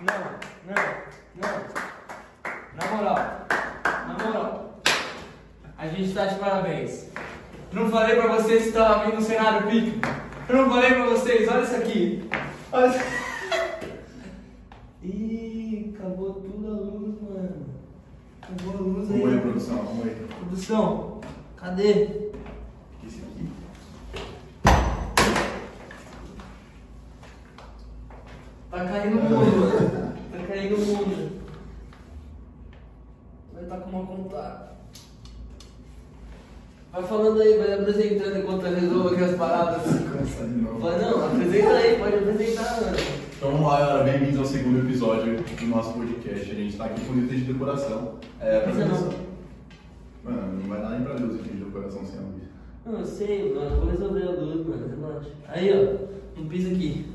não, não, não. Na moral, na moral. A gente tá de parabéns. Não falei pra vocês que tava vindo um cenário pico. Eu não falei pra vocês, olha isso aqui. Olha isso Ih, acabou tudo a luz, mano. Acabou a luz Vamos aí, aí. produção, vamos aí. Produção, cadê? Esse aqui. Tá caindo o mundo, mano. Tá caindo o mundo. Vai estar com uma contada. Vai falando aí, vai apresentando enquanto eu resolvo aqui as paradas. Começar de novo. Vai não, apresenta aí, pode apresentar, mano. Então vamos lá, galera. Bem-vindos ao segundo nosso podcast. A gente tá aqui com o item de decoração. É, pra Mas não. Mano, não vai dar nem pra ver os itens de decoração sem a luz. Não, eu sei, mano, vou resolver a luz, mano, relaxa. Aí, ó, um piso aqui.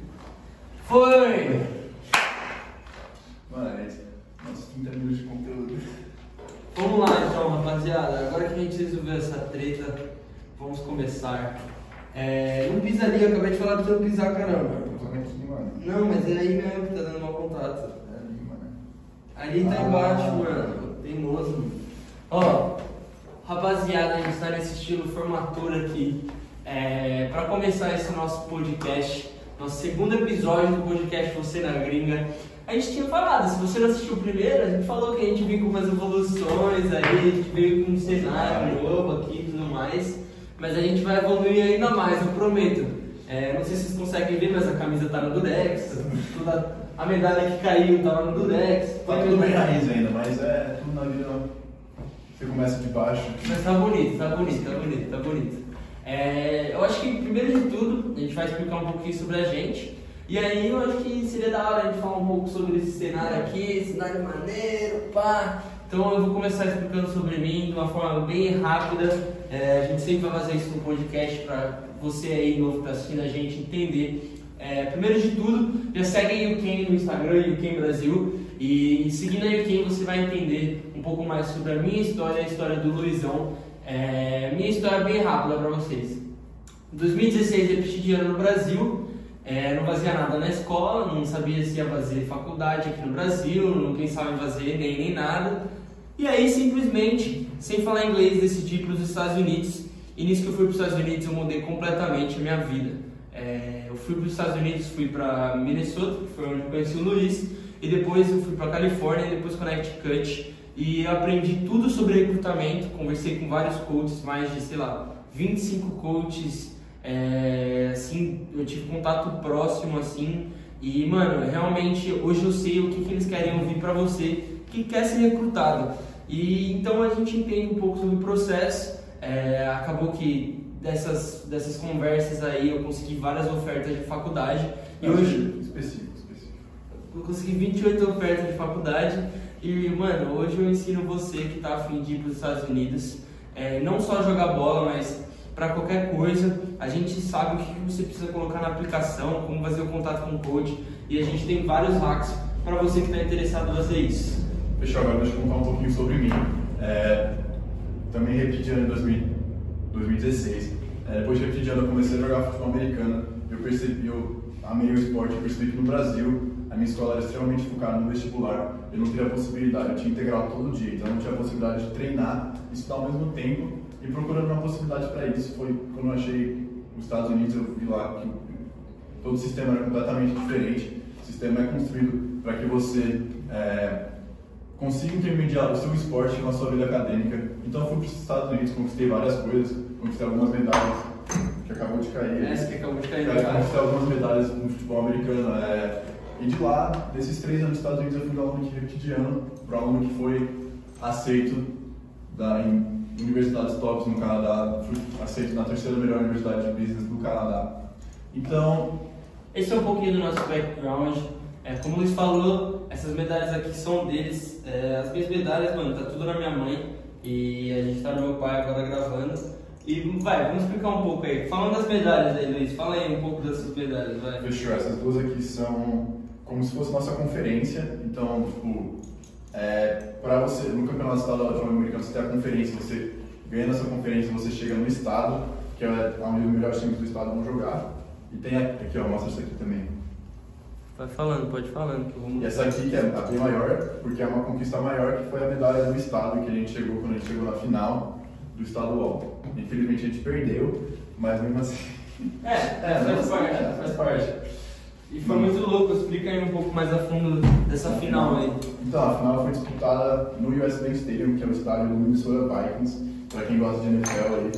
Foi! Mano, é isso. Nossos 30 minutos de conteúdo. Vamos lá então, rapaziada. Agora que a gente resolveu essa treta, vamos começar. É, não pisa ali, eu acabei de falar pra você não pisar, caramba. Eu tô aqui, mano. Não, mas é aí mesmo que tá dando mau contato. Ali, tá embaixo, mano. Teimoso. Ó, rapaziada, a gente tá nesse estilo formatura aqui. É, pra começar esse nosso podcast, nosso segundo episódio do podcast Você na Gringa. A gente tinha falado, se você não assistiu o primeiro, a gente falou que a gente veio com umas evoluções aí, a gente veio com um cenário novo aqui e tudo mais. Mas a gente vai evoluir ainda mais, eu prometo. É, não sei se vocês conseguem ver, mas a camisa tá no Durex. Toda a medalha que caiu tá lá no Durex. Tá tudo bem raiz ainda, mas é tudo na vida. Você começa de baixo. Mas tá bonito, tá bonito, tá bonito, tá bonito. É, eu acho que primeiro de tudo a gente vai explicar um pouquinho sobre a gente. E aí eu acho que seria da hora a gente falar um pouco sobre esse cenário aqui, cenário maneiro, pá. Então eu vou começar explicando sobre mim de uma forma bem rápida. É, a gente sempre vai fazer isso no podcast para você aí novo que tá assistindo a gente entender. É, primeiro de tudo, já segue a Yuken no Instagram, Yuken Brasil. E seguindo a Yuken você vai entender um pouco mais sobre a minha história a história do Luizão. É, minha história é bem rápida para vocês. Em 2016 eu repeti ano no Brasil, é, não fazia nada na escola, não sabia se ia fazer faculdade aqui no Brasil, não pensava em fazer Enem nem nada. E aí simplesmente, sem falar inglês, decidi ir para os Estados Unidos. E nisso que eu fui para os Estados Unidos eu mudei completamente a minha vida. É, eu fui para os Estados Unidos, fui para Minnesota, que foi onde eu conheci o Luiz, e depois eu fui para Califórnia, e depois Connecticut, e aprendi tudo sobre recrutamento, conversei com vários coaches, mais de, sei lá, 25 coaches, é, assim, eu tive contato próximo, assim, e, mano, realmente, hoje eu sei o que, que eles querem ouvir pra você que quer ser recrutado. E, então, a gente entende um pouco sobre o processo, é, acabou que dessas, dessas conversas aí eu consegui várias ofertas de faculdade, e hoje... Específico, específico. Eu consegui 28 ofertas de faculdade e, mano, hoje eu ensino você que tá afim de ir para os Estados Unidos, é, não só jogar bola, mas para qualquer coisa. A gente sabe o que você precisa colocar na aplicação, como fazer o contato com o coach e a gente tem vários hacks para você que está interessado em fazer isso. Fechou, agora deixa eu contar um pouquinho sobre mim. É, também repeti ano em 2000 2016. É, depois de ano eu comecei a jogar futebol americano. Eu percebi, eu amei o esporte, eu percebi que no Brasil a minha escola era extremamente focada no vestibular. Eu não teria a possibilidade, eu tinha integral todo dia, então eu não tinha a possibilidade de treinar, estudar ao mesmo tempo. E procurando uma possibilidade para isso foi quando eu achei os Estados Unidos, eu vi lá que todo o sistema era completamente diferente. O sistema é construído para que você é, consiga intermediar o seu esporte com a sua vida acadêmica. Então eu fui para os Estados Unidos, conquistei várias coisas, conquistei algumas medalhas, que acabou de cair. Essa que acabou de cair Eu cara. conquistei algumas medalhas no futebol americano. é, e de lá, desses três anos nos Estados Unidos, eu fui do aluno que repeti de ano para aluno que foi aceito da, em universidades tops no Canadá, fui aceito na terceira melhor universidade de business do Canadá. Então, Esse é um pouquinho do nosso background. É, como o Luiz falou, essas medalhas aqui são deles. É, as minhas medalhas, mano, tá tudo na minha mãe. E a gente tá no meu pai agora gravando. E vai, vamos explicar um pouco aí. Falando das medalhas aí, Luiz, fala aí um pouco dessas medalhas, vai. Fechou. Essas duas aqui são como se fosse nossa conferência. Então, tipo, é, para você, no campeonato estadual de futebol americano, você tem a conferência, você ganha essa conferência, você chega no estado, que é onde os melhores times do estado vão jogar. E tem aqui, ó, mostra isso aqui também. Vai falando, pode ir falando que eu vou E essa aqui, que é a bem maior, porque é uma conquista maior, que foi a medalha do estado que a gente chegou quando a gente chegou na final do estadual. Infelizmente a gente perdeu, mas mesmo assim. É, é, faz parte, faz parte. E foi muito louco, explica aí um pouco mais a fundo dessa final aí. Então, a final foi disputada no US Bank Stadium, que é o estádio do Minnesota Vikings, para quem gosta de NFL aí.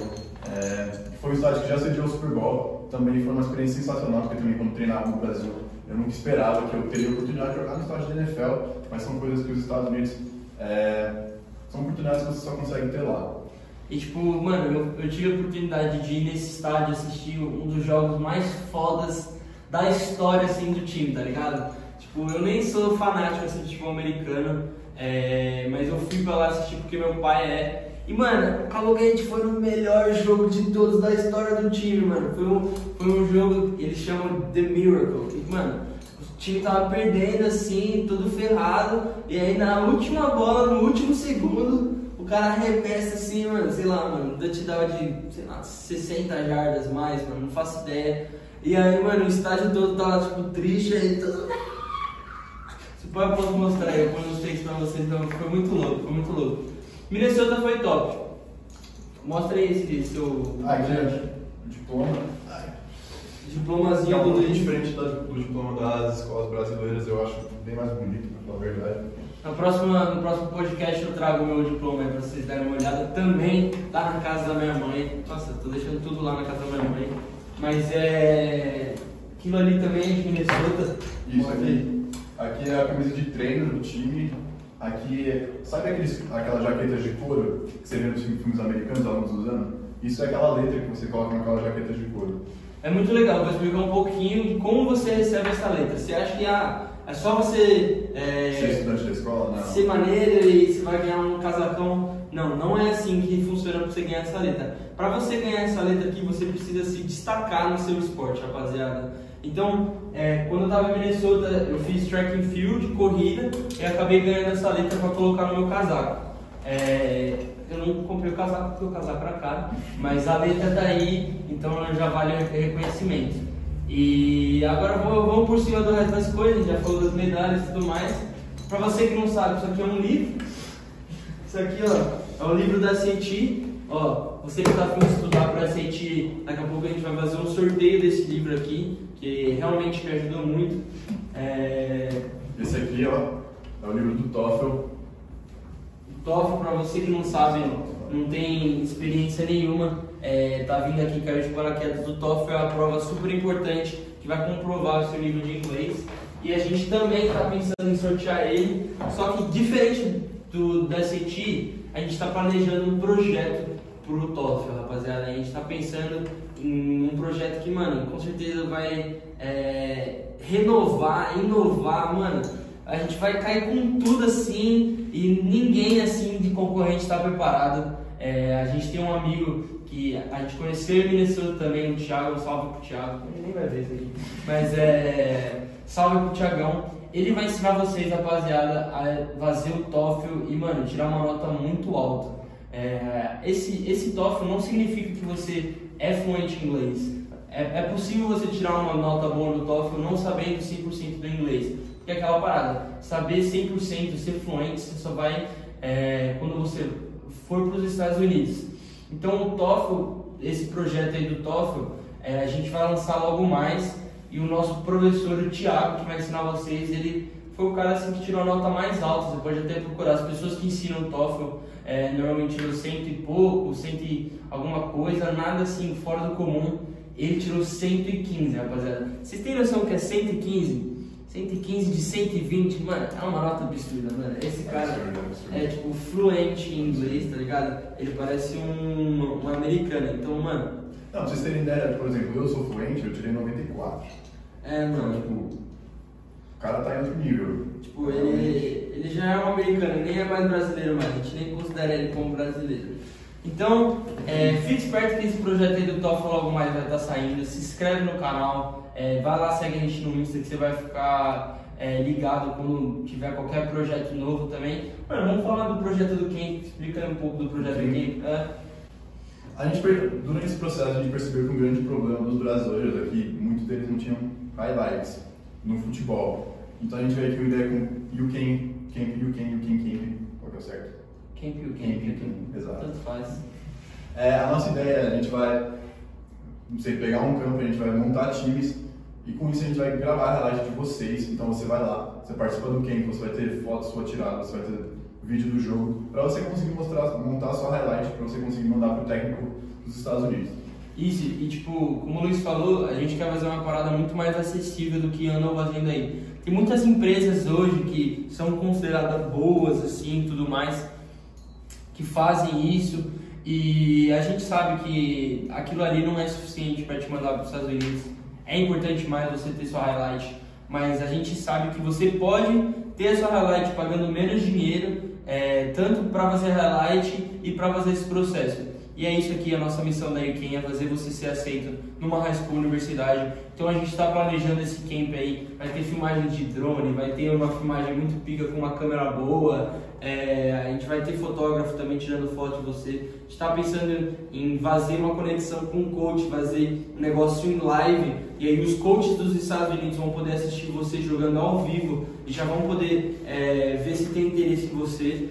É, foi um estádio que já sediou o Super Bowl, também foi uma experiência sensacional, porque também quando treinava no Brasil, eu nunca esperava que eu teria a oportunidade de jogar no estádio de NFL, mas são coisas que os Estados Unidos é, são oportunidades que você só consegue ter lá. E tipo, mano, eu, eu tive a oportunidade de ir nesse estádio assistir um dos jogos mais fodas da história assim do time, tá ligado? Tipo, eu nem sou fanático assim de futebol americano, é, mas eu fui pra lá assistir porque meu pai é. E mano, o Calogate foi o melhor jogo de todos da história do time, mano. Foi um, foi um jogo, eles chamam The Miracle. E, mano, o time tava perdendo assim, tudo ferrado. E aí na última bola, no último segundo, o cara arremessa assim, mano, sei lá, mano, te dava de, sei lá, 60 jardas mais, mano, não faço ideia. E aí, mano, o estádio todo tava, tipo, triste, aí todo... Se pode, eu posso mostrar aí, eu mostrei isso pra vocês, então foi muito louco, foi muito louco. Minnesota foi top. Mostra aí esse seu... Aqui é o diploma. Diplomazinho É um do Luiz. diferente da- do diploma das escolas brasileiras, eu acho bem mais bonito, pra falar a verdade. Na próxima, no próximo podcast eu trago o meu diploma aí pra vocês darem uma olhada. Também tá na casa da minha mãe. Nossa, tô deixando tudo lá na casa da minha mãe. Mas é. Aquilo ali também é de Minnesota. Isso aqui. Aqui é a camisa de treino do time. Aqui, sabe aqueles, aquelas jaquetas de couro que você vê nos filmes americanos, alunos usando? Isso é aquela letra que você coloca naquela jaqueta de couro. É muito legal, vou explicar um pouquinho de como você recebe essa letra. Você acha que ah, é só você é, Ser estudante da escola? Não. ser maneiro e você vai ganhar um casacão. Não, não é assim que funciona pra você ganhar essa letra. Pra você ganhar essa letra aqui, você precisa se destacar no seu esporte, rapaziada. Então, é, quando eu tava em Minnesota, eu fiz track and field, corrida, e acabei ganhando essa letra pra colocar no meu casaco. É, eu não comprei o casaco porque o casaco era caro, mas a letra tá aí, então já vale reconhecimento. E agora vamos por cima do resto das coisas, já falou das medalhas e tudo mais. Pra você que não sabe, isso aqui é um livro. Isso aqui, ó, é o livro da SAT. Ó, você que tá afim de estudar para SAT, daqui a pouco a gente vai fazer um sorteio desse livro aqui, que realmente me ajudou muito. É... Esse aqui, ó, é o livro do TOEFL. O TOEFL, para você que não sabe, não tem experiência nenhuma, é, tá vindo aqui caiu de paraquedas do TOEFL, é uma prova super importante que vai comprovar o seu nível de inglês. E a gente também está pensando em sortear ele, só que diferente do, da SAT, a gente está planejando um projeto pro TOEFL, rapaziada. A gente está pensando em um projeto que, mano, com certeza vai é, renovar, inovar, mano. A gente vai cair com tudo assim e ninguém assim de concorrente está preparado. É, a gente tem um amigo que a gente conheceu em Minnesota também, o Thiago, salve pro Thiago, ele nem vai ver isso aqui, mas é. Salve pro Thiagão. Ele vai ensinar vocês, rapaziada, a fazer o TOEFL e, mano, tirar uma nota muito alta. É, esse, esse TOEFL não significa que você é fluente em inglês. É, é possível você tirar uma nota boa no TOEFL não sabendo 100% do inglês. Porque é aquela parada, saber 100%, ser fluente, você só vai é, quando você for para os Estados Unidos. Então o TOEFL, esse projeto aí do TOEFL, é, a gente vai lançar logo mais e o nosso professor, o Thiago, que vai ensinar vocês, ele foi o cara assim, que tirou a nota mais alta. Você pode até procurar as pessoas que ensinam TOEFL, é, normalmente tirou cento e pouco, cento e alguma coisa, nada assim fora do comum. Ele tirou 115, rapaziada. Vocês têm noção que é 115? 115 de 120, mano, é uma nota absurda, mano. Esse cara Absurdo, absurdo. é tipo fluente em inglês, tá ligado? Ele parece um, um americano, então, mano, Não, pra vocês terem ideia, por exemplo, eu sou fluente, eu tirei 94. é, Então, mano. tipo, o cara tá em outro nível. Tipo, ele, ele já é um americano, nem é mais brasileiro mais, a gente nem considera ele como brasileiro. Então, é, fique esperto que esse projeto aí do TOEFL logo mais vai estar saindo. Se inscreve no canal, é, vai lá, segue a gente no Insta que você vai ficar é, ligado quando tiver qualquer projeto novo também. Mano, vamos falar do projeto do Camp, explica um pouco do projeto do Camp. É, A gente, durante esse processo, a gente percebeu que um grande problema dos brasileiros aqui, muitos deles não tinham highlights. no futebol. Então a gente veio aqui com ideia com You Can, Camp, You Can, You Can Camp, qual que é o certo? Camp, You Camp, You Can, exato. Tanto faz. É, a nossa ideia é a gente vai, não sei, pegar um campo, a gente vai montar times e com isso a gente vai gravar a highlight de vocês. Então você vai lá, você participa do camp, você vai ter fotos sua tirada, você vai ter vídeo do jogo, para você conseguir mostrar, montar a sua highlight, para você conseguir mandar para o técnico dos Estados Unidos. Isso, e tipo, como o Luiz falou, a gente quer fazer uma parada muito mais acessível do que andam fazendo aí. Tem muitas empresas hoje que são consideradas boas, assim, tudo mais, que fazem isso, e a gente sabe que aquilo ali não é suficiente para te mandar para os Estados Unidos. É importante mais você ter sua highlight, mas a gente sabe que você pode ter sua highlight pagando menos dinheiro, é, tanto para fazer highlight e para fazer esse processo. E é isso aqui, a nossa missão da ICANN, é fazer você ser aceito numa high school, universidade. Então a gente está planejando esse camp aí, vai ter filmagem de drone, vai ter uma filmagem muito pica com uma câmera boa, é, a gente vai ter fotógrafo também tirando foto de você. A gente está pensando em fazer uma conexão com o coach, fazer um negócio em live, e aí os coaches dos Estados Unidos vão poder assistir você jogando ao vivo e já vão poder é, ver se tem interesse em você.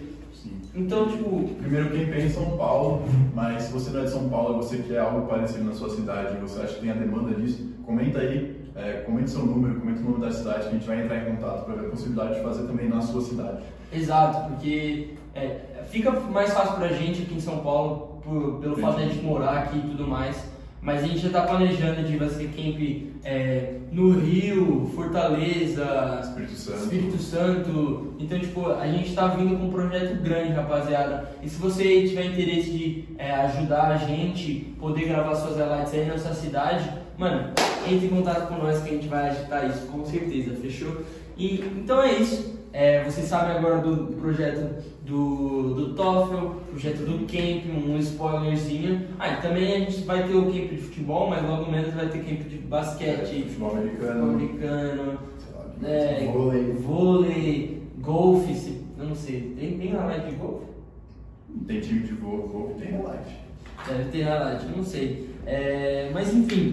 Então, tipo. Primeiro, quem pensa em São Paulo, mas se você não é de São Paulo e você quer algo parecido na sua cidade, você acha que tem a demanda disso, comenta aí, é, comente seu número, comente o nome da cidade, que a gente vai entrar em contato para ver a possibilidade de fazer também na sua cidade. Exato, porque é, fica mais fácil pra gente aqui em São Paulo, por, pelo fato de a gente morar aqui e tudo mais. Mas a gente já está planejando de fazer camp é, no Rio, Fortaleza, Espírito Santo. Espírito Santo. Então, tipo, a gente está vindo com um projeto grande, rapaziada. E se você tiver interesse de é, ajudar a gente, poder gravar suas highlights aí na sua cidade, mano, entre em contato com nós que a gente vai agitar isso, com certeza, fechou? E, então é isso. É, vocês sabem agora do projeto do, do TOEFL, projeto do Camp, um spoilerzinho. Ah, e também a gente vai ter o Camp de futebol, mas logo menos vai ter Camp de basquete, futebol americano, americano lá, é, vôlei. vôlei, golfe, se- eu não sei, tem, tem highlight de golfe? Tem time de vôlei tem live. Deve ter highlight, eu não sei. É, mas enfim,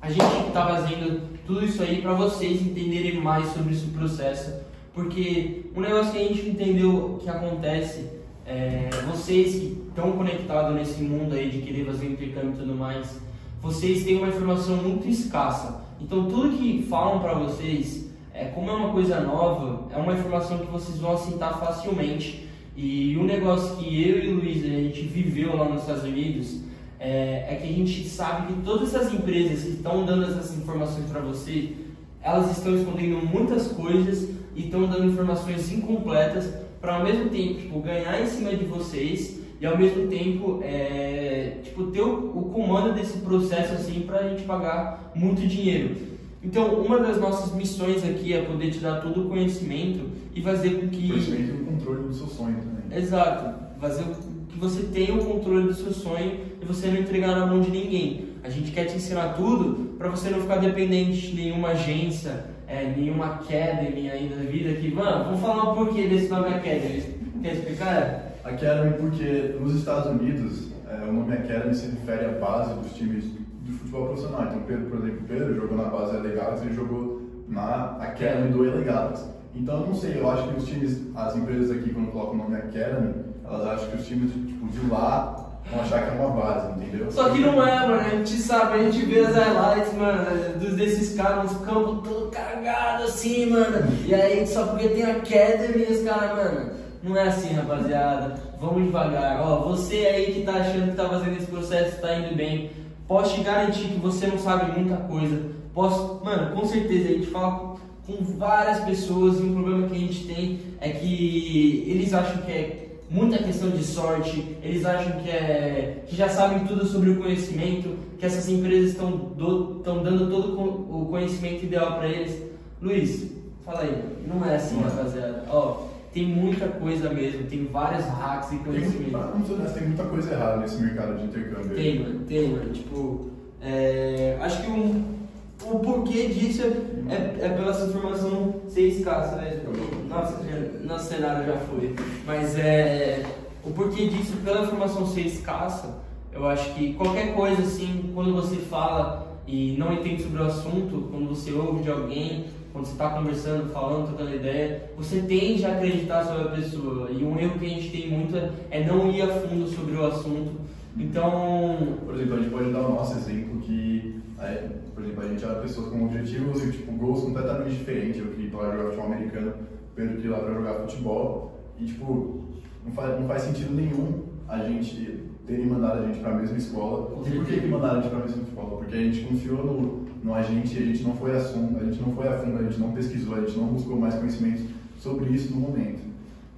a gente está fazendo tudo isso aí para vocês entenderem mais sobre esse processo, porque um negócio que a gente entendeu que acontece, é, vocês que estão conectados nesse mundo aí de querer fazer intercâmbio e tudo mais, vocês têm uma informação muito escassa. Então tudo que falam para vocês, é, como é uma coisa nova, é uma informação que vocês vão assentar facilmente. E um negócio que eu e o Luiz a gente viveu lá nos Estados Unidos é, é que a gente sabe que todas essas empresas que estão dando essas informações para você, elas estão escondendo muitas coisas e estão dando informações incompletas para ao mesmo tempo tipo, ganhar em cima de vocês e ao mesmo tempo é, tipo, ter o, o comando desse processo assim para a gente pagar muito dinheiro. Então, uma das nossas missões aqui é poder te dar todo o conhecimento e fazer com que Conhecimento e o controle do seu sonho também. Exato. Fazer com que você tenha o controle do seu sonho e você não entregar na mão de ninguém. A gente quer te ensinar tudo para você não ficar dependente de nenhuma agência, é, nenhuma academy aí da vida que, mano, vamos falar o porquê desse nome academy. Quer explicar? Academy porque nos Estados Unidos é, o nome Academy se refere à base dos times de futebol profissional. Então Pedro, por exemplo, Pedro jogou na base Alegados e jogou na Academy do Alegados. Então eu não sei, eu acho que os times, as empresas aqui quando colocam o nome Academy, elas acham que os times tipo, de lá vão achar que é uma base, entendeu? Só que não é, mano. A gente sabe, a gente vê as highlights, mano, dos desses caras nos campos todo cagado assim, mano. E aí, só porque tem academy, os caras, mano, não é assim, rapaziada. Vamos devagar. Ó, você aí que tá achando que tá fazendo esse processo, tá indo bem. Posso te garantir que você não sabe muita coisa. Posso, mano, com certeza a gente fala com várias pessoas e um problema que a gente tem é que eles acham que é muita questão de sorte, eles acham que, é, que já sabem tudo sobre o conhecimento, que essas empresas estão do- dando todo o conhecimento ideal para eles. Luiz, fala aí, não é assim, rapaziada. Ó, tem muita coisa mesmo, tem vários hacks e Tem, conhecimento. pra não ser honesto, tem muita coisa errada nesse mercado de intercâmbio. Tem, mano, tem, mano. Tipo, é, acho que um, o porquê disso é, é, é pela essa informação ser escassa, né? Nossa, já- nosso cenário já foi. Mas é, o porquê disso, pela informação ser escassa, eu acho que qualquer coisa assim, quando você fala e não entende sobre o assunto, quando você ouve de alguém, quando quando você está conversando, falando, trocando ideia, você tende a acreditar sobre a pessoa. E um erro que a gente tem muito é, é não ir a fundo sobre o assunto. Então. Por exemplo, a gente pode dar o nosso exemplo que, é, por exemplo, a gente era pessoas com objetivos e tipo, gols completamente diferentes. Eu queria ir para jogar futebol americano, Pedro queria ir lá para jogar futebol. E tipo, não faz, não faz sentido nenhum a gente terem mandado a gente para a mesma escola. E por que, que mandaram a gente para a mesma escola? Porque a gente confiou no, no agente e a gente não foi a fundo, a gente não foi a fundo, a gente não pesquisou, a gente não buscou mais conhecimento sobre isso no momento.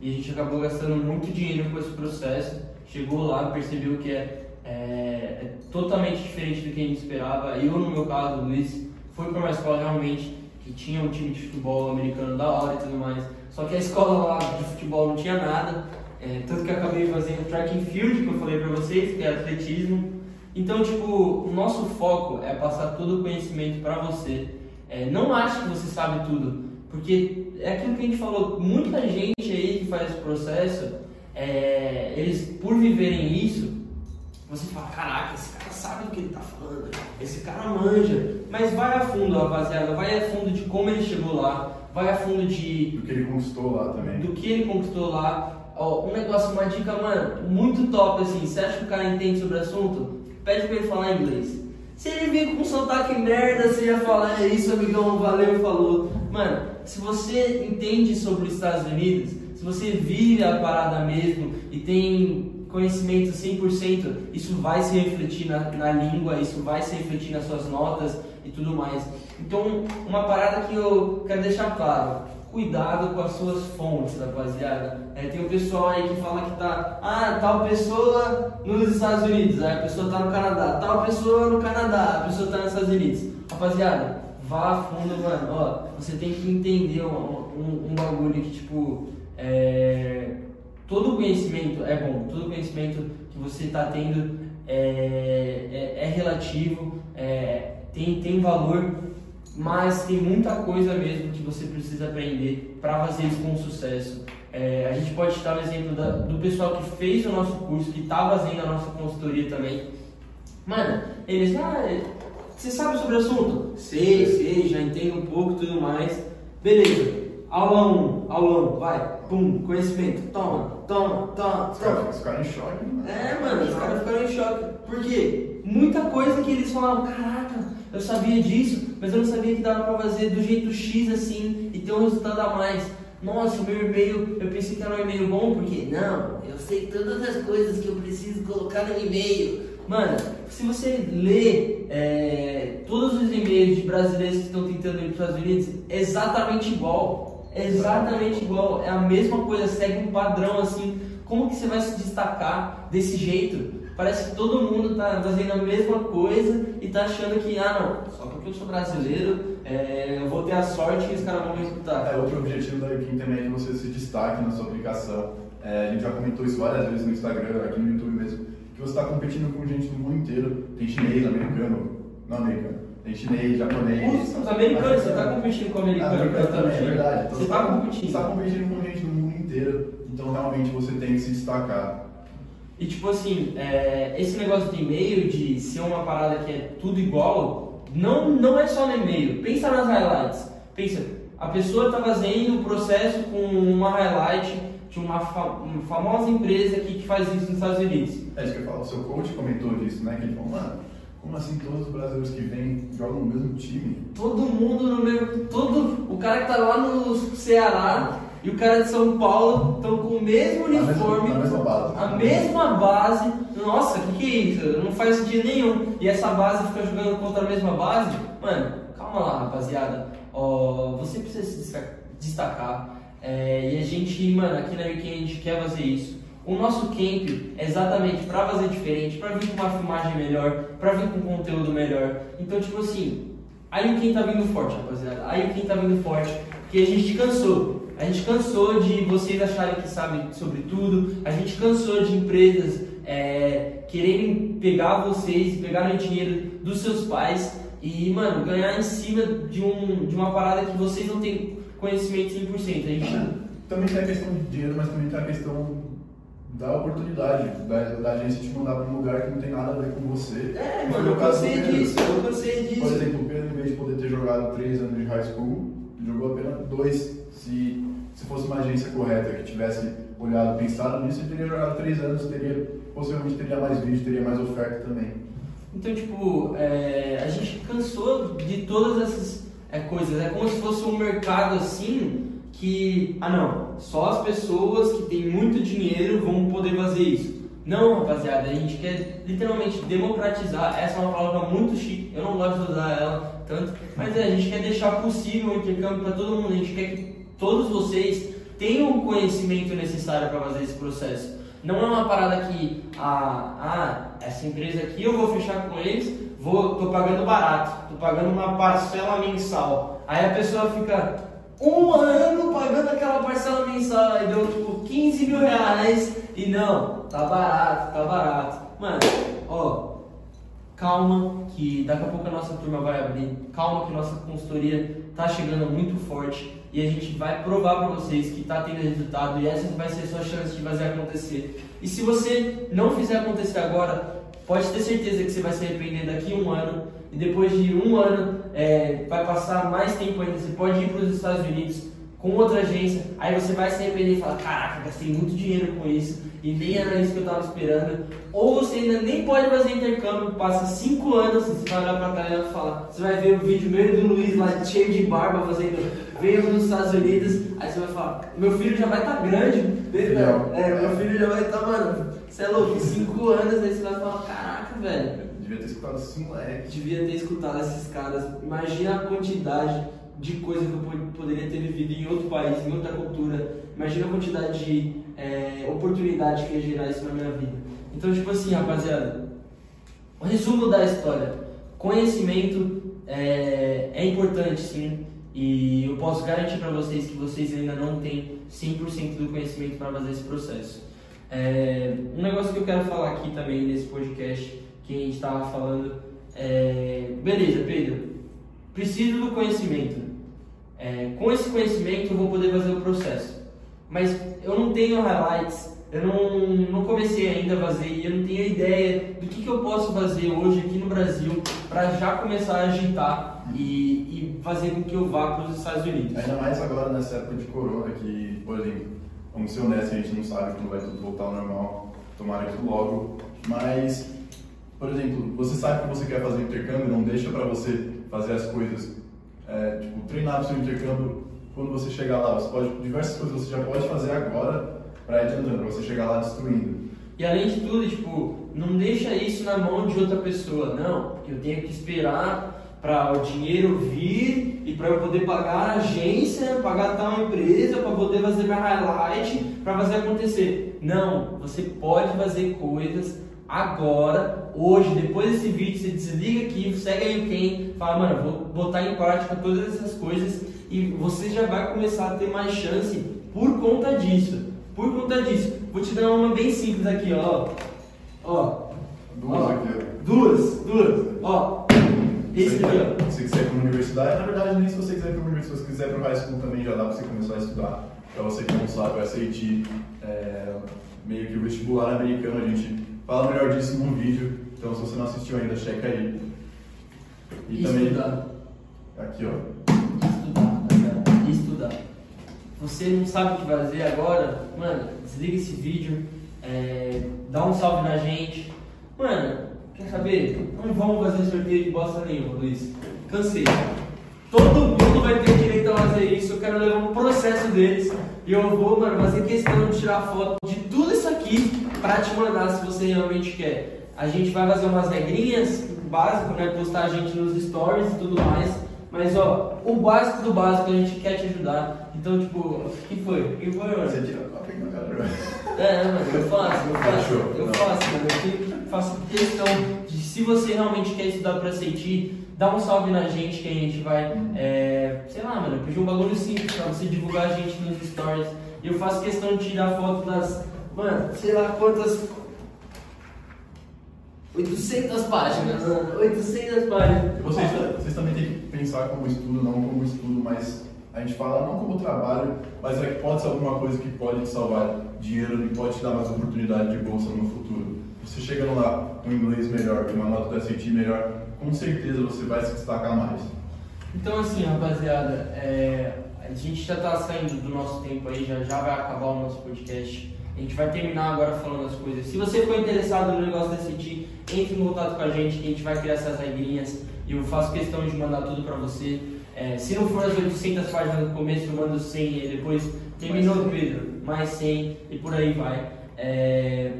E a gente acabou gastando muito dinheiro com esse processo. Chegou lá, percebeu que é, é, é totalmente diferente do que a gente esperava. Eu, no meu caso, o Luiz, foi para uma escola realmente que tinha um time de futebol americano da hora e tudo mais. Só que a escola lá de futebol não tinha nada. É, tanto que eu acabei fazendo track and field, que eu falei pra vocês, que é atletismo. Então, tipo, o nosso foco é passar todo o conhecimento para você. É, não ache que você sabe tudo, porque é aquilo que a gente falou, muita gente aí que faz esse processo, é, eles, por viverem isso, você fala, caraca, esse cara sabe do que ele tá falando, esse cara manja. Mas vai a fundo, rapaziada, vai a fundo de como ele chegou lá, vai a fundo de... Do que ele conquistou lá também. Do que ele conquistou lá, Ó, um negócio, uma dica, mano, muito top assim. Você acha que o cara entende sobre o assunto? Pede pra ele falar inglês. Se ele vir com sotaque merda, você já fala, é isso, amigão, valeu, falou. Mano, se você entende sobre os Estados Unidos, se você vive a parada mesmo e tem conhecimento 100%, isso vai se refletir na, na língua, isso vai se refletir nas suas notas e tudo mais. Então, uma parada que eu quero deixar claro cuidado com as suas fontes, rapaziada. É, tem o um pessoal aí que fala que tá, ah, tal pessoa nos Estados Unidos, a pessoa tá no Canadá, tal pessoa no Canadá, a pessoa tá nos Estados Unidos. Rapaziada, vá a fundo, mano. Ó, você tem que entender um, um, um bagulho que, tipo, é, todo conhecimento é bom, todo conhecimento que você está tendo é, é, é relativo, é, tem, tem valor mas tem muita coisa mesmo que você precisa aprender para fazer isso com sucesso. É, a gente pode citar o exemplo da, do pessoal que fez o nosso curso, que está fazendo a nossa consultoria também. Mano, eles, ah, você sabe sobre o assunto? Sei, sei, já entendo um pouco tudo mais. Beleza, aula 1, um, aula 1, vai, pum, conhecimento, toma, toma, toma. toma. Os caras em choque, mano. É, mano, os caras ficaram em choque. Por quê? Muita coisa que eles falavam, caraca, eu sabia disso, mas eu não sabia que dava para fazer do jeito X assim e ter um resultado a mais. Nossa, o meu e-mail, eu pensei que era um e-mail bom, porque não, eu sei todas as coisas que eu preciso colocar no e-mail. Mano, se você lê é, todos os e-mails de brasileiros que estão tentando ir para os Estados Unidos, é exatamente igual. É exatamente igual. É a mesma coisa, segue um padrão assim. Como que você vai se destacar desse jeito? Parece que todo mundo está fazendo a mesma coisa e está achando que, ah não, só porque eu sou brasileiro, é, eu vou ter a sorte que os caras vão me escutar. É, outro objetivo da Equim também é que você se destaque na sua aplicação. É, a gente já comentou isso várias vezes no Instagram, aqui no YouTube mesmo, que você está competindo com gente do mundo inteiro. Tem chinês, americano, não americano. Tem chinês, japonês. Os, americanos, você está competindo com americanos. Americano também, é verdade. Você está competindo. Você está competindo com gente do mundo inteiro, então realmente você tem que se destacar. E tipo assim, é, esse negócio de e-mail, de ser uma parada que é tudo igual, não, não é só no e-mail. Pensa nas highlights. Pensa, a pessoa está fazendo o processo com uma highlight de uma, fa uma, famosa empresa aqui que faz isso nos Estados Unidos. É isso que eu falo, o seu coach comentou disso, né? Que ele falou, mano, como assim todos os brasileiros que vêm jogam no mesmo time? Todo mundo no mesmo. Todo, o cara que tá lá no Ceará e o cara de São Paulo estão com o mesmo uniforme, a mesma, base. A mesma base. Nossa, o que, que é isso? Não faz sentido nenhum. E essa base fica jogando contra a mesma base? Mano, calma lá, rapaziada. Ó, você precisa se destacar. É, e a gente, mano, aqui na Weekend a gente quer fazer isso. O nosso camp é exatamente para fazer diferente, para vir com uma filmagem melhor, para vir com conteúdo melhor. Então, tipo assim, aí o quem tá vindo forte, rapaziada. Aí o quem tá vindo forte, porque a gente cansou. A gente cansou de vocês acharem que sabem sobre tudo. A gente cansou de empresas é, quererem pegar vocês, pegarem dinheiro dos seus pais e, mano, ganhar em cima de, um, de uma parada que vocês não têm conhecimento 100%. A gente... Também tem a questão de dinheiro, mas também tem a questão da oportunidade, da, da agência te mandar para um lugar que não tem nada a ver com você. É, mano, eu cansei disso, eu cansei disso. Por exemplo, o Pedro, em vez de poder ter jogado três anos de high school, jogou apenas dois. Se, se fosse uma agência correta que tivesse olhado, pensado nisso, ele teria jogado três anos, teria, possivelmente teria mais vídeo, teria mais oferta também. Então, tipo, é, a gente cansou de todas essas é, coisas. É como se fosse um mercado assim que, ah não, só as pessoas que têm muito dinheiro vão poder fazer isso. Não, rapaziada, a gente quer literalmente democratizar. Essa é uma palavra muito chique, eu não gosto de usar ela tanto, mas é, a gente quer deixar possível o intercâmbio para todo mundo. A gente quer que todos vocês tenham o conhecimento necessário para fazer esse processo. Não é uma parada que, ah, ah, essa empresa aqui eu vou fechar com eles, vou, tô pagando barato, tô pagando uma parcela mensal. Aí a pessoa fica um ano pagando aquela parcela mensal, aí deu tipo 15 mil reais e não, tá barato, tá barato. Mano, ó, calma que daqui a pouco a nossa turma vai abrir, calma que nossa consultoria tá chegando muito forte e a gente vai provar para vocês que tá tendo resultado e essa vai ser a sua chance de fazer acontecer. E se você não fizer acontecer agora, pode ter certeza que você vai se arrepender daqui a um ano e depois de um ano é, vai passar mais tempo ainda. Você pode ir para os Estados Unidos com outra agência, aí você vai se arrepender e falar: Caraca, gastei muito dinheiro com isso e nem era isso que eu estava esperando. Ou você ainda nem pode fazer intercâmbio, passa cinco anos, você vai olhar para trás e falar: Você vai ver o vídeo meu e do Luiz lá cheio de barba fazendo veio nos Estados Unidos, aí você vai falar: Meu filho já vai estar tá grande, é, meu filho já vai estar, tá, mano você é louco, em 5 anos aí você vai falar, caraca, velho. Devia ter escutado esses moleques. Devia ter escutado esses caras. Imagina a quantidade de coisa que eu poderia ter vivido em outro país, em outra cultura. Imagina a quantidade de é, oportunidade que ia gerar isso na minha vida. Então, tipo assim, rapaziada, o resumo da história. Conhecimento é, é importante, sim. E eu posso garantir para vocês que vocês ainda não têm 100% do conhecimento para fazer esse processo. É, um negócio que eu quero falar aqui também nesse podcast, que a gente estava falando, é, beleza, Pedro, preciso do conhecimento. É, com esse conhecimento eu vou poder fazer o processo. Mas eu não tenho highlights, eu não, não comecei ainda a fazer eu não tenho ideia do que, que eu posso fazer hoje aqui no Brasil para já começar a agitar e, e fazer com que eu vá para os Estados Unidos. Ainda mais agora nessa época de corona, que, por exemplo, Vamos ser honestos, a gente não sabe quando vai tudo voltar ao normal, tomara que logo. Mas, por exemplo, você sabe que você quer fazer intercâmbio, não deixa para você fazer as coisas, é, tipo, treinar o seu intercâmbio quando você chegar lá. Você pode, diversas coisas você já pode fazer agora para ir adiantando, para você chegar lá destruindo. E além de tudo, tipo, não deixa isso na mão de outra pessoa, não, porque eu tenho que esperar para o dinheiro vir e para eu poder pagar a agência, pagar tal empresa, para poder fazer meu highlight, para fazer acontecer. Não, você pode fazer coisas agora, hoje, depois desse vídeo, você desliga aqui, segue aí quem, fala, mano, vou botar em prática todas essas coisas e você já vai começar a ter mais chance por conta disso. Por conta disso. Vou te dar uma bem simples aqui, ó. Ó. Duas ó. aqui, ó. Duas, duas. Ó. Esse aqui, ó. Se quiser ir para uma universidade, na verdade, nem se você quiser ir para uma universidade, se você quiser ir para o high school também já dá para você começar a estudar. Para você que não sabe, o SAT é meio que o vestibular americano, a gente fala melhor disso num vídeo. Então, se você não assistiu ainda, checa aí. E, e também. Estudar. Aqui, ó. Estudar, tá Estudar. Você não sabe o que fazer agora? Mano, desliga esse vídeo, é, dá um salve na gente. Mano, Quer saber? Não vamos fazer sorteio de bosta nenhuma, Luiz. Cansei. Todo mundo vai ter direito a fazer isso. Eu quero levar um processo deles. E eu vou, mano, fazer questão de tirar foto de tudo isso aqui pra te mandar se você realmente quer. A gente vai fazer umas regrinhas básicas, né? Postar a gente nos stories e tudo mais. Mas ó, o básico do básico a gente quer te ajudar. Então, tipo, o que foi? O que foi, mano? Você tira a copinha na cara. É, mano, eu faço, eu faço. Eu faço, mano. Eu faço questão de se você realmente quer estudar pra CIT, dá um salve na gente que a gente vai, é, sei lá, mano, pedir um bagulho simples pra você divulgar a gente nos stories. E eu faço questão de tirar foto das, mano, sei lá quantas 800 páginas, 800 páginas. Vocês, vocês também têm que pensar como estudo, não como estudo, mas a gente fala não como trabalho, mas é que pode ser alguma coisa que pode te salvar dinheiro e pode te dar mais oportunidade de bolsa no futuro. Você chegando lá com inglês melhor, com uma nota da SAT melhor, com certeza você vai se destacar mais. Então assim, rapaziada, é, a gente já tá saindo do nosso tempo aí, já, já vai acabar o nosso podcast. A gente vai terminar agora falando as coisas. Se você for interessado no negócio da CT, entre em contato com a gente, que a gente vai criar essas regrinhas e eu faço questão de mandar tudo pra você. É, se não for as 800 páginas no começo, eu mando 100 e depois terminou, Pedro, mais 100 e por aí vai. É,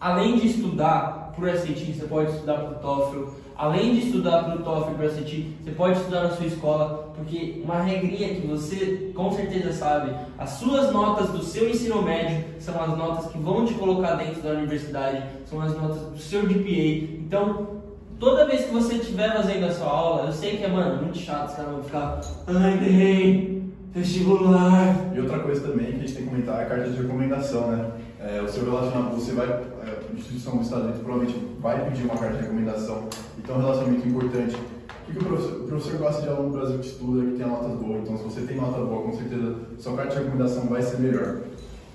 além de estudar para o SAT, você pode estudar para o TOEFL. Além de estudar para o TOEFL e para o SAT, você pode estudar na sua escola, porque uma regrinha que você com certeza sabe, as suas notas do seu ensino médio são as notas que vão te colocar dentro da universidade, são as notas do seu GPA. Então, toda vez que você estiver fazendo a sua aula, eu sei que é, mano, muito chato, os caras vão ficar, ai, nem, vestibular. E outra coisa também que a gente tem que comentar é a carta de recomendação, né? É, o seu relacionamento, você vai, é, a instituição do Estado provavelmente vai pedir uma carta de recomendação, então é um relacionamento importante. O que, o, professor, o professor gosta de aluno no Brasil que estuda, que tem notas boas, então se você tem nota boa, com certeza sua carta de recomendação vai ser melhor.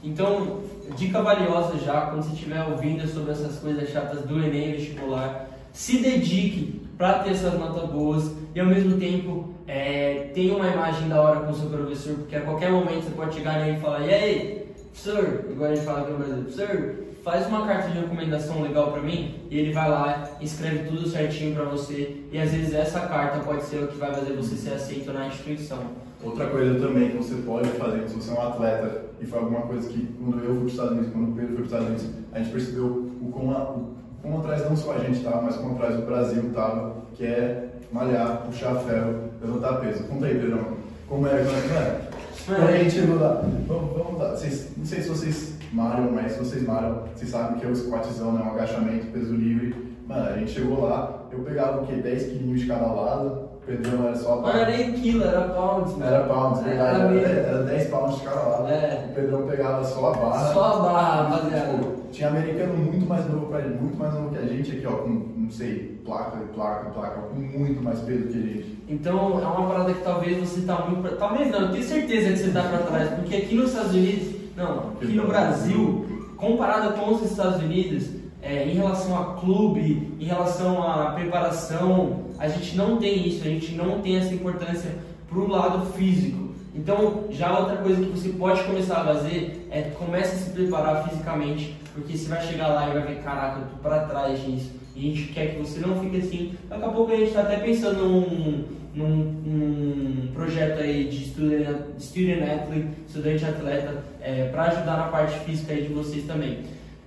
Então, dica valiosa já, quando você estiver ouvindo sobre essas coisas chatas do Enem vestibular, se dedique para ter essas notas boas e ao mesmo tempo é, tenha uma imagem da hora com o seu professor, porque a qualquer momento você pode chegar nele e falar, e aí, professor, igual a gente fala aqui no Brasil, professor, faz uma carta de recomendação legal para mim e ele vai lá, escreve tudo certinho para você e às vezes essa carta pode ser o que vai fazer você ser aceito na instituição. Outra coisa também que você pode fazer, se você é um atleta e foi alguma coisa que quando eu fui para os Estados Unidos, quando o Pedro foi para os Estados Unidos, a gente percebeu o quão, o quão atrás não só a gente estava, mas como atrás o Brasil estava, que é malhar, puxar ferro, levantar peso. Conta aí, Pedrão, como é, como é que é? A gente chegou lá, vamos, vamos lá, vocês, não sei se vocês malham, mas se vocês malham, vocês sabem que é o squatzão, né, um agachamento, peso livre. Mano, a gente chegou lá, eu pegava o quê? 10 quilinhos de cada lado, o Pedrão era só Não era nem quilo, era pounds. mano. Era pounds, verdade, Era era, era 10 pounds de cada lado. É. O Pedrão pegava só a barra. Só a barra, rapaziada. Tipo, tinha americano muito mais novo pra ele, muito mais novo que a gente aqui, ó, com, não sei, placa, placa, placa, com muito mais peso que a gente. Então é uma parada que talvez você tá muito pra... Talvez não, eu tenho certeza que você tá pra trás, porque aqui nos Estados Unidos, não, aqui no Brasil, comparado com os Estados Unidos, é, em relação a clube, em relação à preparação, a gente não tem isso, a gente não tem essa importância pro lado físico. Então, já outra coisa que você pode começar a fazer é comece a se preparar fisicamente, porque você vai chegar lá e vai ver, caraca, eu tô pra trás disso. E a gente quer que você não fique assim. Daqui a pouco a gente tá até pensando num, num, num projeto aí de student, student athlete, estudante atleta, é, para ajudar na parte física aí de vocês também.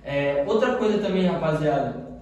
É, outra coisa também, rapaziada,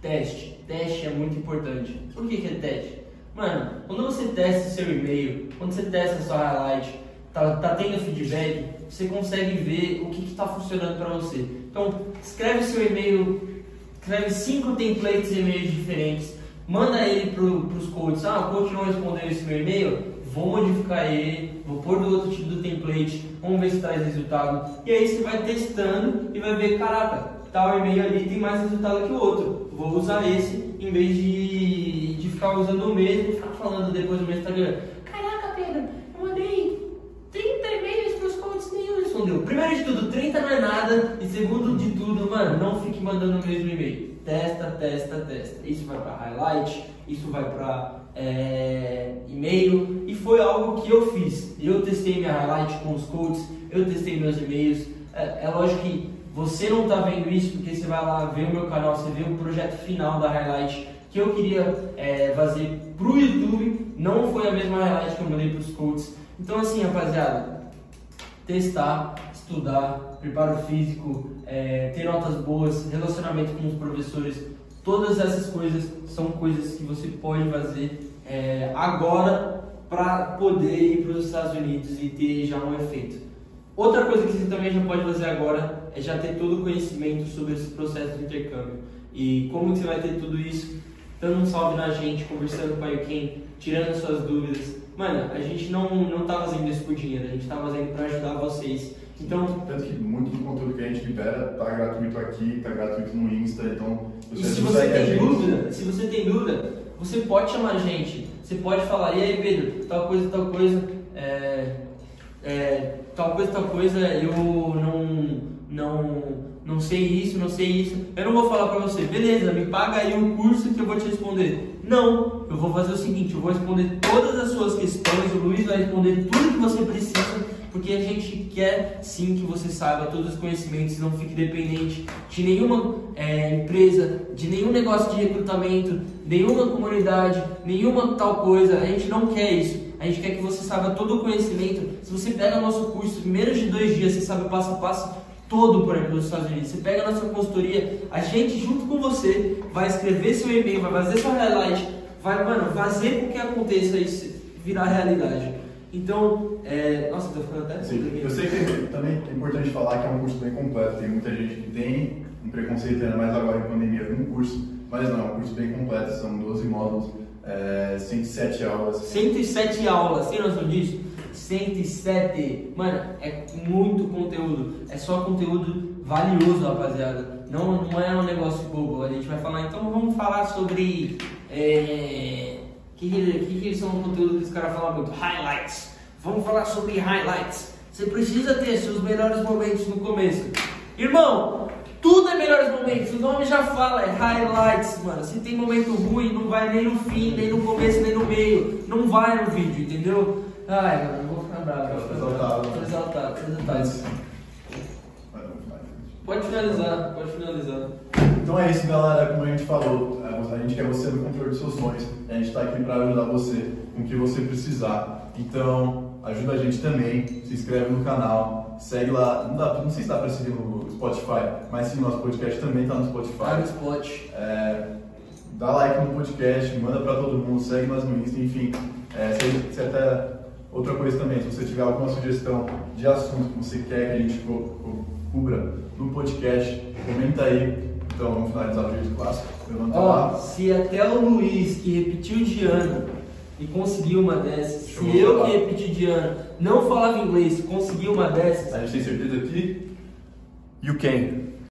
teste. Teste é muito importante. Por que, que é teste? Mano, quando você testa seu e-mail, quando você testa sua highlight, tá, tá tendo feedback, você consegue ver o que está funcionando para você. Então, escreve seu e-mail, escreve cinco templates de e-mails diferentes, manda ele para os coaches. Ah, o coach não respondeu esse meu e-mail, vou modificar ele, vou pôr do outro tipo do template, vamos ver se traz resultado. E aí você vai testando e vai ver, caraca, tal e-mail ali tem mais resultado que o outro. Vou usar esse em vez de, de ficar usando o mesmo e ficar falando depois no meu Instagram. Caraca, Pedro, eu mandei 30 e-mails para os coaches e nenhum respondeu. Primeiro de tudo, 30 não é nada. E segundo de mano, não fique mandando o mesmo e-mail. Testa, testa, testa. Isso vai para highlight, isso vai para é, e-mail. E foi algo que eu fiz. Eu testei minha highlight com os coaches, eu testei meus e-mails. É, é lógico que você não está vendo isso porque você vai lá ver o meu canal, você vê o projeto final da highlight que eu queria é, fazer pro YouTube. Não foi a mesma highlight que eu mandei para os coaches. Então, assim, rapaziada, testar, estudar, preparo físico, é, ter notas boas, relacionamento com os professores, todas essas coisas são coisas que você pode fazer é, agora para poder ir para os Estados Unidos e ter já um efeito. Outra coisa que você também já pode fazer agora é já ter todo o conhecimento sobre esse processo de intercâmbio. E como você vai ter tudo isso? Dando um salve na gente, conversando com a Yuken, tirando suas dúvidas. Mano, a gente não, não tá fazendo isso por dinheiro, a gente tá fazendo para ajudar vocês. Então, Tanto que muito do conteúdo que a gente libera tá gratuito aqui, tá gratuito no Insta, então E se você tem dúvida, se você tem dúvida, você pode chamar a gente. Você pode falar, e aí Pedro, tal coisa, tal coisa, é, é, tal coisa, tal coisa, eu não, não, não sei isso, não sei isso. Eu não vou falar para você, beleza, me paga aí um curso que eu vou te responder. Não, eu vou fazer o seguinte, eu vou responder todas as suas questões, o Luiz vai responder tudo que você precisa, porque a gente quer sim que você saiba todos os conhecimentos e não fique dependente de nenhuma é, empresa, de nenhum negócio de recrutamento, nenhuma comunidade, nenhuma tal coisa. A gente não quer isso. A gente quer que você saiba todo o conhecimento. Se você pega o nosso curso, em menos de dois dias você sabe o passo a passo todo por aqui nos Estados Unidos. Você pega a nossa consultoria, a gente junto com você vai escrever seu e-mail, vai fazer sua highlight, vai, mano, fazer com que aconteça isso virar realidade. Então, é... nossa, tô ficando até. Sim, eu sei que também é importante falar que é um curso bem completo. Tem muita gente que tem um preconceito, ainda mais agora em pandemia, com um curso, mas não, é um curso bem completo, são 12 módulos, é, 107 aulas. 107 aulas, tem noção disso? 107. Mano, é muito conteúdo. É só conteúdo valioso, rapaziada. Não, não é um negócio bobo. A gente vai falar, então vamos falar sobre. É, que, que, que são conteúdo que os caras falam muito? Highlights. Vamos falar sobre highlights. Você precisa ter seus melhores momentos no começo. Irmão, tudo é melhores momentos. O nome já fala, é highlights, mano. Se tem momento ruim, não vai nem no fim, nem no começo, nem no meio. Não vai no vídeo, entendeu? Ai, mano, eu vou ficar bravo. Tô exaltado. Tô exaltado, tô exaltado. Pode finalizar, pode finalizar. Então é isso, galera. Como a gente falou, é, a gente quer você no controle dos seus sonhos. A gente está aqui para ajudar você com o que você precisar. Então, ajuda a gente também. Se inscreve no canal, segue lá. Não, dá, não sei se dá para seguir no Spotify, mas sim, nosso podcast também está no Spotify. Tá no Spot. É, dá like no podcast, manda para todo mundo, segue nós no Insta, enfim. É, até Outra coisa também, se você tiver alguma sugestão de assunto que você quer que a gente cubra no podcast, comenta aí. Então vamos finalizar o vídeo clássico. Ó, oh, se até o Luiz, que repetiu de ano e conseguiu uma dessas, Deixa se eu, eu que repeti de ano não falava inglês conseguiu uma dessas. A gente tem certeza que you can.